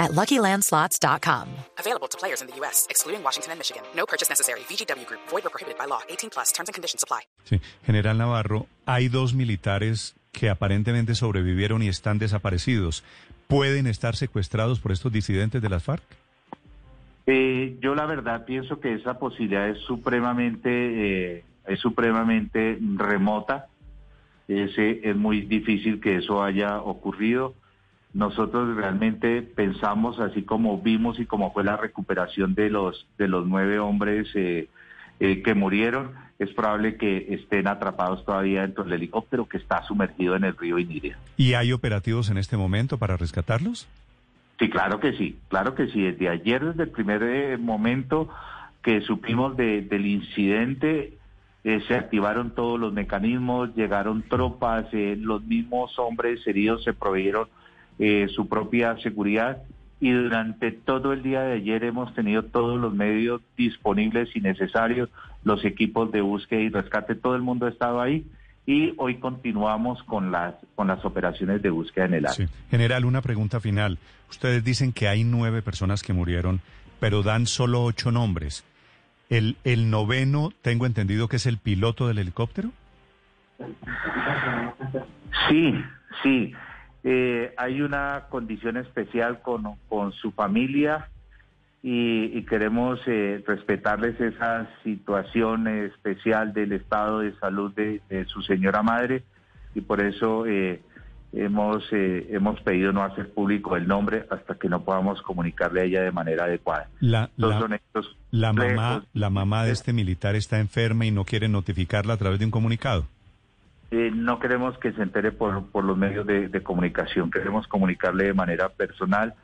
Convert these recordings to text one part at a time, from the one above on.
at LuckyLandSlots.com. Available to players in the U.S., excluding Washington and Michigan. No purchase necessary. VGW Group. Void or prohibited by law. 18 plus. Terms and conditions apply. Sí. General Navarro, hay dos militares que aparentemente sobrevivieron y están desaparecidos. ¿Pueden estar secuestrados por estos disidentes de las FARC? Eh, yo la verdad pienso que esa posibilidad es supremamente, eh, es supremamente remota. Es, eh, es muy difícil que eso haya ocurrido. Nosotros realmente pensamos, así como vimos y como fue la recuperación de los de los nueve hombres eh, eh, que murieron, es probable que estén atrapados todavía dentro del helicóptero que está sumergido en el río Iniria. ¿Y hay operativos en este momento para rescatarlos? Sí, claro que sí, claro que sí. Desde ayer, desde el primer eh, momento que supimos de- del incidente, eh, se activaron todos los mecanismos, llegaron tropas, eh, los mismos hombres heridos se proveyeron eh, su propia seguridad y durante todo el día de ayer hemos tenido todos los medios disponibles y necesarios, los equipos de búsqueda y rescate, todo el mundo ha estado ahí y hoy continuamos con las con las operaciones de búsqueda en el área. Sí. General, una pregunta final. Ustedes dicen que hay nueve personas que murieron, pero dan solo ocho nombres. ¿El, el noveno, tengo entendido que es el piloto del helicóptero? Sí, sí. Eh, hay una condición especial con, con su familia y, y queremos eh, respetarles esa situación especial del estado de salud de, de su señora madre y por eso eh, hemos, eh, hemos pedido no hacer público el nombre hasta que no podamos comunicarle a ella de manera adecuada. La, la- la mamá, la mamá de este militar está enferma y no quiere notificarla a través de un comunicado. Eh, no queremos que se entere por, por los medios de, de comunicación, queremos comunicarle de manera personal,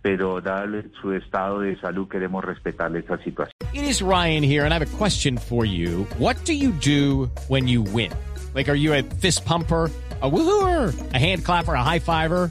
pero dado su estado de salud queremos respetarle esa situación. It is Ryan here, and I have a question for you. What do you do when you win? Like, are you a fist pumper? A woohooer, a hand clapper, a high fiver.